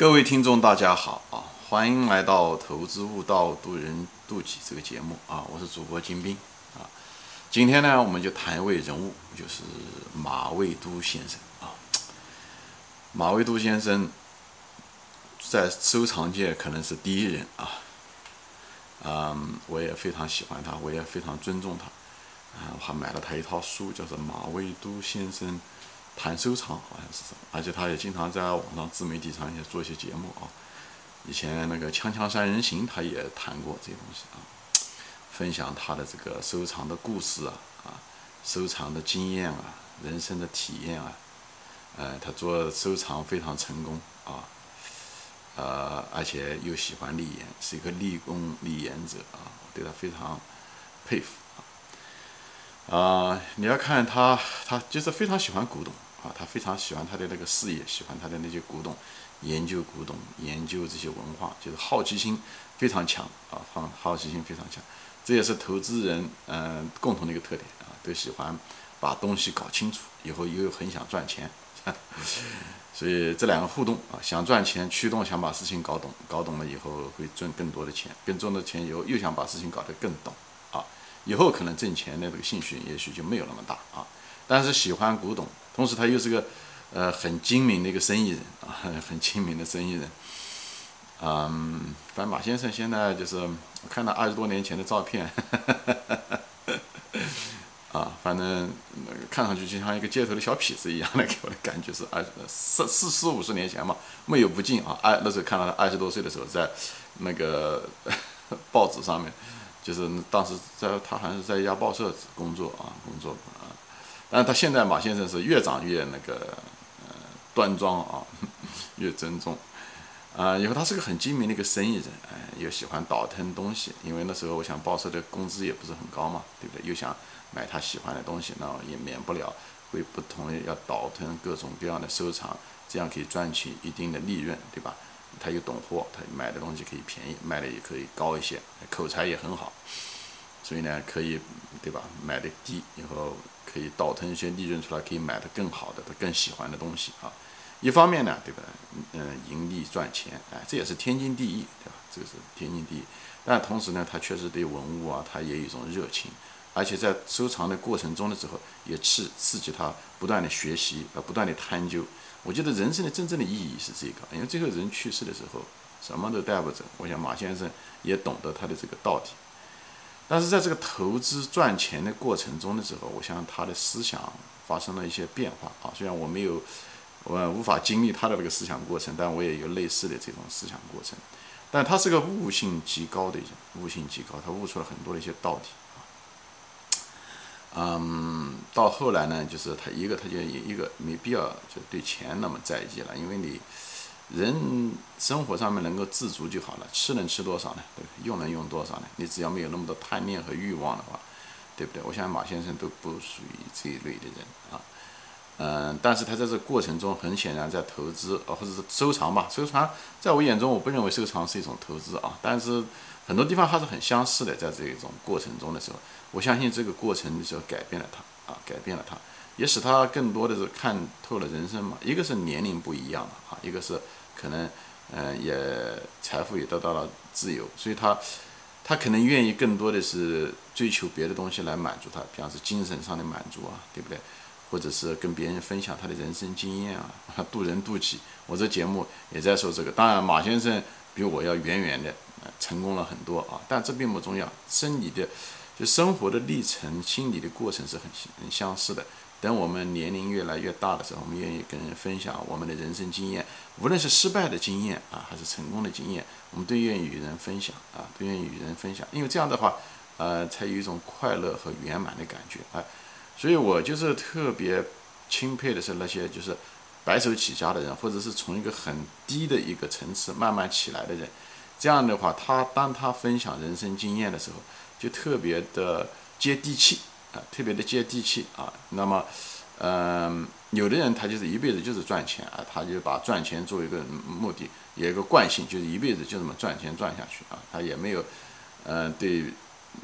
各位听众，大家好啊！欢迎来到《投资悟道，渡人渡己》这个节目啊！我是主播金兵啊。今天呢，我们就谈一位人物，就是马未都先生啊。马未都先生在收藏界可能是第一人啊。嗯，我也非常喜欢他，我也非常尊重他啊。我还买了他一套书，叫做《马未都先生》。谈收藏好像是什么，而且他也经常在网上自媒体上也做一些节目啊。以前那个《锵锵三人行》他也谈过这些东西啊，分享他的这个收藏的故事啊啊，收藏的经验啊，人生的体验啊。呃，他做收藏非常成功啊，呃，而且又喜欢立言，是一个立功立言者啊，我对他非常佩服啊。啊，你要看他，他就是非常喜欢古董。啊，他非常喜欢他的那个事业，喜欢他的那些古董，研究古董，研究这些文化，就是好奇心非常强啊，好好奇心非常强，这也是投资人嗯共同的一个特点啊，都喜欢把东西搞清楚，以后又很想赚钱，所以这两个互动啊，想赚钱驱动想把事情搞懂，搞懂了以后会赚更多的钱，更赚的钱以后又想把事情搞得更懂啊，以后可能挣钱的这个兴趣也许就没有那么大啊。但是喜欢古董，同时他又是个，呃，很精明的一个生意人啊，很精明的生意人。嗯，反正马先生现在就是我看到二十多年前的照片，啊，反正那个看上去就像一个街头的小痞子一样的，给我的感觉是二四四四五十年前嘛，没有不敬啊。二那时候看到他二十多岁的时候，在那个 报纸上面，就是当时在他好像是在一家报社工作啊，工作啊。但是他现在马先生是越长越那个，呃，端庄啊，越尊重，啊，以后他是个很精明的一个生意人，哎，又喜欢倒腾东西，因为那时候我想报社的工资也不是很高嘛，对不对？又想买他喜欢的东西，那也免不了会不同的要倒腾各种各样的收藏，这样可以赚取一定的利润，对吧？他又懂货，他买的东西可以便宜，卖的也可以高一些，口才也很好，所以呢，可以，对吧？买的低以后。可以倒腾一些利润出来，可以买的更好的、他更喜欢的东西啊。一方面呢，对吧？嗯，盈利赚钱，哎，这也是天经地义，对吧？这个是天经地义。但同时呢，他确实对文物啊，他也有一种热情，而且在收藏的过程中的时候，也刺刺激他不断的学习，呃，不断的探究。我觉得人生的真正的意义是这个，因为最后人去世的时候，什么都带不走。我想马先生也懂得他的这个道理。但是在这个投资赚钱的过程中的时候，我想他的思想发生了一些变化啊。虽然我没有，我无法经历他的这个思想过程，但我也有类似的这种思想过程。但他是个悟性极高的人，悟性极高，他悟出了很多的一些道理啊。嗯，到后来呢，就是他一个他就一个没必要就对钱那么在意了，因为你。人生活上面能够自足就好了，吃能吃多少呢？对用能用多少呢？你只要没有那么多贪念和欲望的话，对不对？我想马先生都不属于这一类的人啊。嗯，但是他在这过程中，很显然在投资啊，或者是收藏吧。收藏在我眼中，我不认为收藏是一种投资啊。但是很多地方还是很相似的，在这一种过程中的时候，我相信这个过程的时候改变了他啊，改变了他，也使他更多的是看透了人生嘛。一个是年龄不一样了啊，一个是。可能，嗯，也财富也得到了自由，所以他，他可能愿意更多的是追求别的东西来满足他，比方是精神上的满足啊，对不对？或者是跟别人分享他的人生经验啊，渡人渡己。我这节目也在说这个。当然，马先生比我要远远的成功了很多啊，但这并不重要。生理的，就生活的历程、心理的过程是很很相似的。等我们年龄越来越大的时候，我们愿意跟人分享我们的人生经验，无论是失败的经验啊，还是成功的经验，我们都愿意与人分享啊，都愿意与人分享，因为这样的话，呃，才有一种快乐和圆满的感觉啊。所以我就是特别钦佩的是那些就是白手起家的人，或者是从一个很低的一个层次慢慢起来的人。这样的话，他当他分享人生经验的时候，就特别的接地气。啊，特别的接地气啊。那么，嗯，有的人他就是一辈子就是赚钱啊，他就把赚钱作为一个目的，有一个惯性，就是一辈子就这么赚钱赚下去啊。他也没有，嗯，对，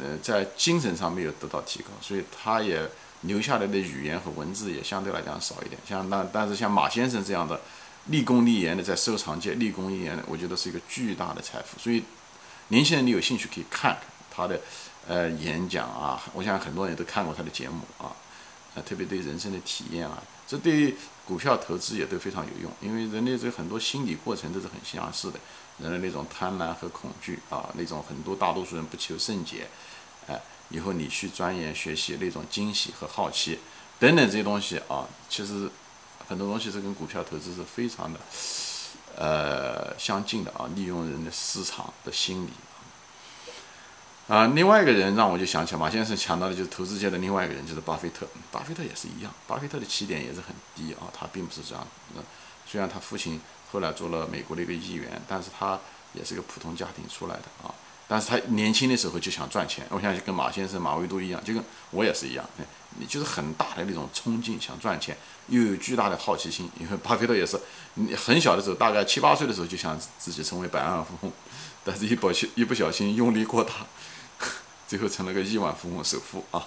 呃，在精神上没有得到提高，所以他也留下来的语言和文字也相对来讲少一点。像那，但是像马先生这样的，立功立言的在收藏界立功立言的，我觉得是一个巨大的财富。所以，年轻人你有兴趣可以看看他的呃演讲啊，我想很多人都看过他的节目啊，呃，特别对人生的体验啊，这对股票投资也都非常有用，因为人类这很多心理过程都是很相似的，人的那种贪婪和恐惧啊，那种很多大多数人不求甚解，哎，以后你去钻研学习那种惊喜和好奇等等这些东西啊，其实。很多东西是跟股票投资是非常的，呃，相近的啊。利用人的市场的心理啊。另外一个人让我就想起马先生想到的就是投资界的另外一个人，就是巴菲特。巴菲特也是一样，巴菲特的起点也是很低啊。他并不是这样，虽然他父亲后来做了美国的一个议员，但是他也是个普通家庭出来的啊。但是他年轻的时候就想赚钱，我想就跟马先生马未都一样，就跟我也是一样，你就是很大的那种冲劲，想赚钱，又有巨大的好奇心。因为巴菲特也是，你很小的时候，大概七八岁的时候就想自己成为百万富翁，但是一不心一不小心用力过大，最后成了个亿万富翁首富啊！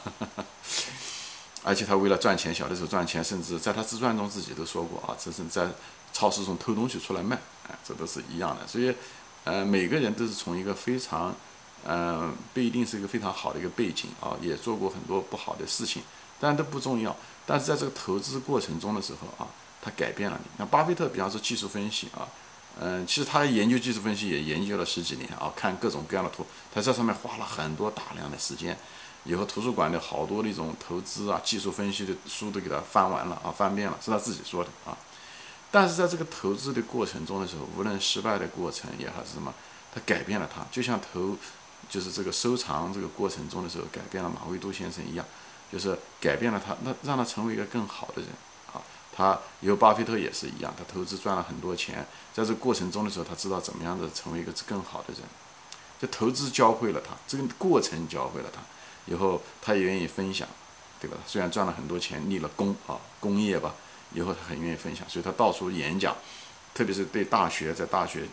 而且他为了赚钱，小的时候赚钱，甚至在他自传中自己都说过啊，这是在超市中偷东西出来卖，哎，这都是一样的，所以。呃，每个人都是从一个非常，呃，不一定是一个非常好的一个背景啊，也做过很多不好的事情，但都不重要。但是在这个投资过程中的时候啊，他改变了你。那巴菲特，比方说技术分析啊，嗯，其实他研究技术分析也研究了十几年啊，看各种各样的图，他在上面花了很多大量的时间。以后图书馆的好多那种投资啊、技术分析的书都给他翻完了啊，翻遍了，是他自己说的啊。但是在这个投资的过程中的时候，无论失败的过程也好是什么，他改变了他，就像投，就是这个收藏这个过程中的时候，改变了马未都先生一样，就是改变了他，那让他成为一个更好的人他有巴菲特也是一样，他投资赚了很多钱，在这过程中的时候，他知道怎么样的成为一个更好的人。这投资教会了他，这个过程教会了他，以后他也愿意分享，对吧？虽然赚了很多钱，立了功啊，工业吧。以后他很愿意分享，所以他到处演讲，特别是对大学，在大学，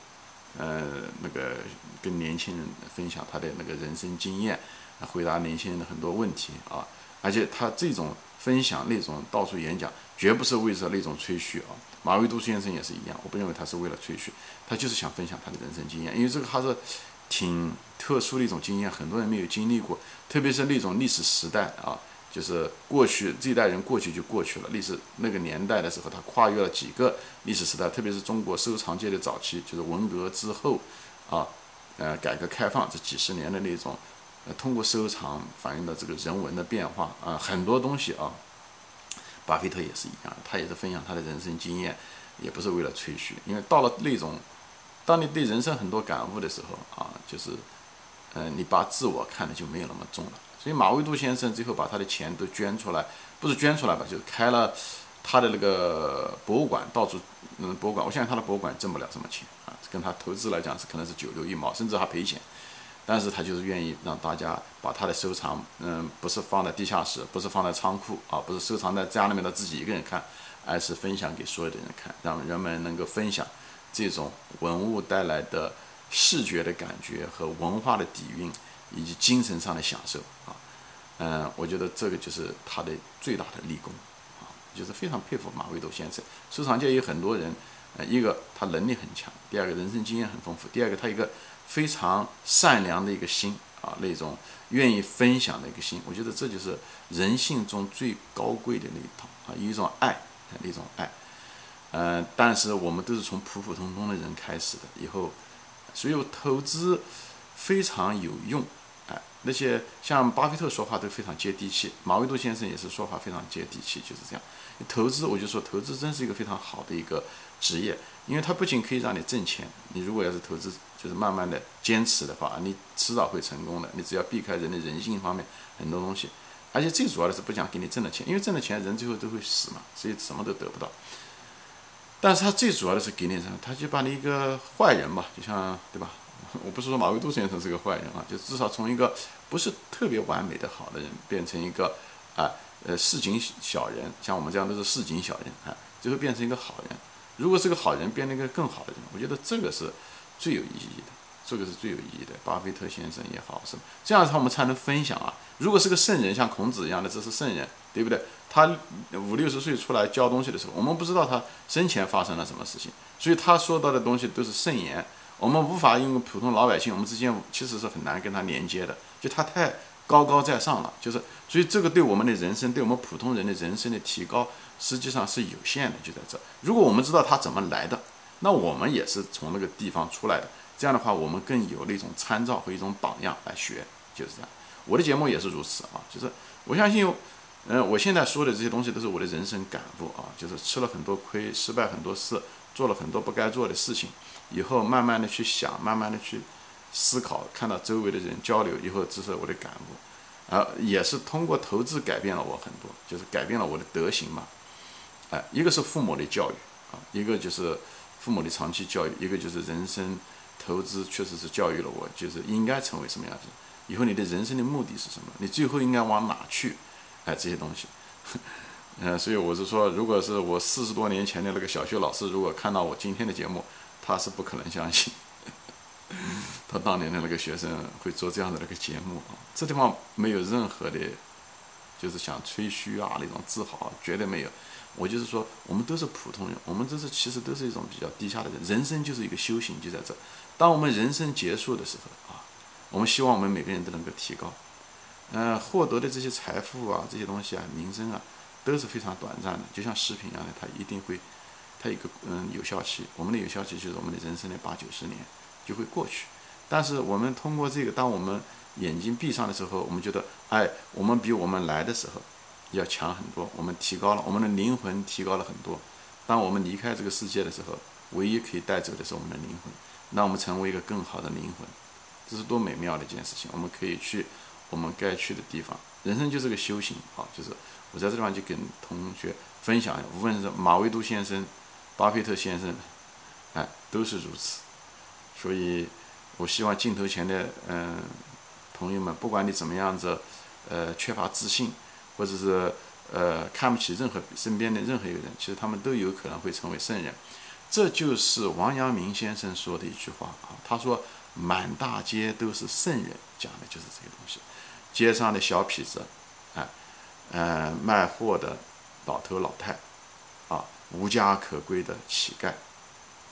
呃，那个跟年轻人分享他的那个人生经验，回答年轻人的很多问题啊。而且他这种分享那种到处演讲，绝不是为了那种吹嘘啊。马未都先生也是一样，我不认为他是为了吹嘘，他就是想分享他的人生经验，因为这个他是挺特殊的一种经验，很多人没有经历过，特别是那种历史时代啊。就是过去这一代人过去就过去了，历史那个年代的时候，他跨越了几个历史时代，特别是中国收藏界的早期，就是文革之后，啊，呃，改革开放这几十年的那种，呃，通过收藏反映的这个人文的变化啊，很多东西啊，巴菲特也是一样，他也是分享他的人生经验，也不是为了吹嘘，因为到了那种，当你对人生很多感悟的时候啊，就是，嗯，你把自我看的就没有那么重了。所以马未都先生最后把他的钱都捐出来，不是捐出来吧，就是开了他的那个博物馆，到处嗯博物馆。我相信他的博物馆挣不了什么钱啊，跟他投资来讲是可能是九牛一毛，甚至还赔钱。但是他就是愿意让大家把他的收藏，嗯，不是放在地下室，不是放在仓库啊，不是收藏在家里面的自己一个人看，而是分享给所有的人看，让人们能够分享这种文物带来的视觉的感觉和文化的底蕴。以及精神上的享受啊，嗯，我觉得这个就是他的最大的立功啊，就是非常佩服马未都先生。收藏界有很多人，呃，一个他能力很强，第二个人生经验很丰富，第二个他一个非常善良的一个心啊，那种愿意分享的一个心，我觉得这就是人性中最高贵的那一套啊，一种爱，那种爱。嗯，但是我们都是从普普通通的人开始的，以后所有投资非常有用。哎，那些像巴菲特说话都非常接地气，马未都先生也是说话非常接地气，就是这样。投资，我就说投资真是一个非常好的一个职业，因为它不仅可以让你挣钱，你如果要是投资，就是慢慢的坚持的话，你迟早会成功的。你只要避开人的人性方面很多东西，而且最主要的是不讲给你挣的钱，因为挣的钱人最后都会死嘛，所以什么都得不到。但是他最主要的是给你什么？他就把你一个坏人嘛，就像对吧？我不是说马未都先生是个坏人啊，就至少从一个不是特别完美的好的人，变成一个啊呃市井小人，像我们这样都是市井小人啊，最后变成一个好人。如果是个好人，变成一个更好的人，我觉得这个是最有意义的。这个是最有意义的。巴菲特先生也好，是这样子，我们才能分享啊。如果是个圣人，像孔子一样的，这是圣人，对不对？他五六十岁出来教东西的时候，我们不知道他生前发生了什么事情，所以他说到的东西都是圣言。我们无法因为普通老百姓，我们之间其实是很难跟他连接的，就他太高高在上了，就是所以这个对我们的人生，对我们普通人的人生的提高，实际上是有限的，就在这。如果我们知道他怎么来的，那我们也是从那个地方出来的，这样的话，我们更有那种参照和一种榜样来学，就是这样。我的节目也是如此啊，就是我相信，嗯，我现在说的这些东西都是我的人生感悟啊，就是吃了很多亏，失败很多次。做了很多不该做的事情，以后慢慢的去想，慢慢的去思考，看到周围的人交流以后，这是我的感悟，啊，也是通过投资改变了我很多，就是改变了我的德行嘛，哎，一个是父母的教育啊，一个就是父母的长期教育，一个就是人生投资确实是教育了我，就是应该成为什么样子，以后你的人生的目的是什么，你最后应该往哪去，哎，这些东西。嗯，所以我是说，如果是我四十多年前的那个小学老师，如果看到我今天的节目，他是不可能相信，他当年的那个学生会做这样的那个节目啊。这地方没有任何的，就是想吹嘘啊那种自豪，绝对没有。我就是说，我们都是普通人，我们都是其实都是一种比较低下的人。人生就是一个修行，就在这。当我们人生结束的时候啊，我们希望我们每个人都能够提高，嗯，获得的这些财富啊，这些东西啊，名声啊。都是非常短暂的，就像食品一样的，它一定会，它一个嗯有效期。我们的有效期就是我们的人生的八九十年就会过去。但是我们通过这个，当我们眼睛闭上的时候，我们觉得，哎，我们比我们来的时候要强很多，我们提高了，我们的灵魂提高了很多。当我们离开这个世界的时候，唯一可以带走的是我们的灵魂，那我们成为一个更好的灵魂，这是多美妙的一件事情。我们可以去我们该去的地方。人生就是个修行，啊，就是。我在这地方就跟同学分享，无论是马未都先生、巴菲特先生，哎，都是如此。所以，我希望镜头前的嗯朋友们，不管你怎么样子，呃，缺乏自信，或者是呃看不起任何身边的任何一个人，其实他们都有可能会成为圣人。这就是王阳明先生说的一句话啊，他说：“满大街都是圣人”，讲的就是这个东西。街上的小痞子，呃，卖货的老头老太，啊，无家可归的乞丐，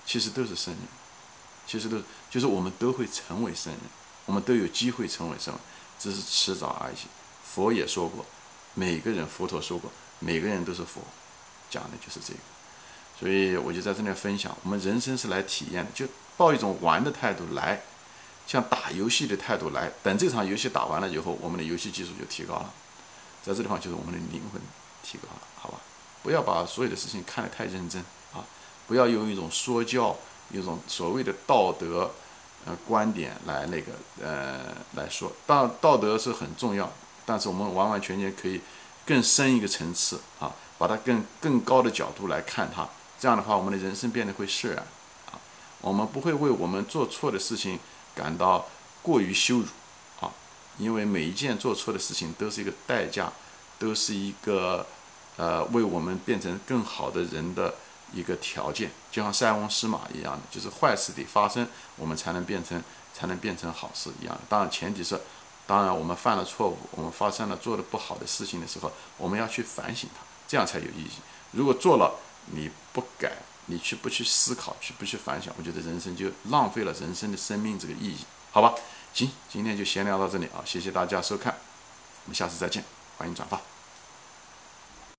其实都是圣人，其实都就是我们都会成为圣人，我们都有机会成为圣人，只是迟早而已。佛也说过，每个人，佛陀说过，每个人都是佛，讲的就是这个。所以我就在这里分享，我们人生是来体验的，就抱一种玩的态度来，像打游戏的态度来，等这场游戏打完了以后，我们的游戏技术就提高了。在这地方就是我们的灵魂提高了，好吧？不要把所有的事情看得太认真啊！不要用一种说教、一种所谓的道德呃观点来那个呃来说。道道德是很重要，但是我们完完全全可以更深一个层次啊，把它更更高的角度来看它。这样的话，我们的人生变得会释然啊，我们不会为我们做错的事情感到过于羞辱。因为每一件做错的事情都是一个代价，都是一个呃为我们变成更好的人的一个条件，就像塞翁失马一样的，就是坏事得发生，我们才能变成才能变成好事一样。当然前提是，当然我们犯了错误，我们发生了做的不好的事情的时候，我们要去反省它，这样才有意义。如果做了你不改，你去不去思考，去不去反省，我觉得人生就浪费了人生的生命这个意义，好吧？行，今天就闲聊到这里啊！谢谢大家收看，我们下次再见，欢迎转发。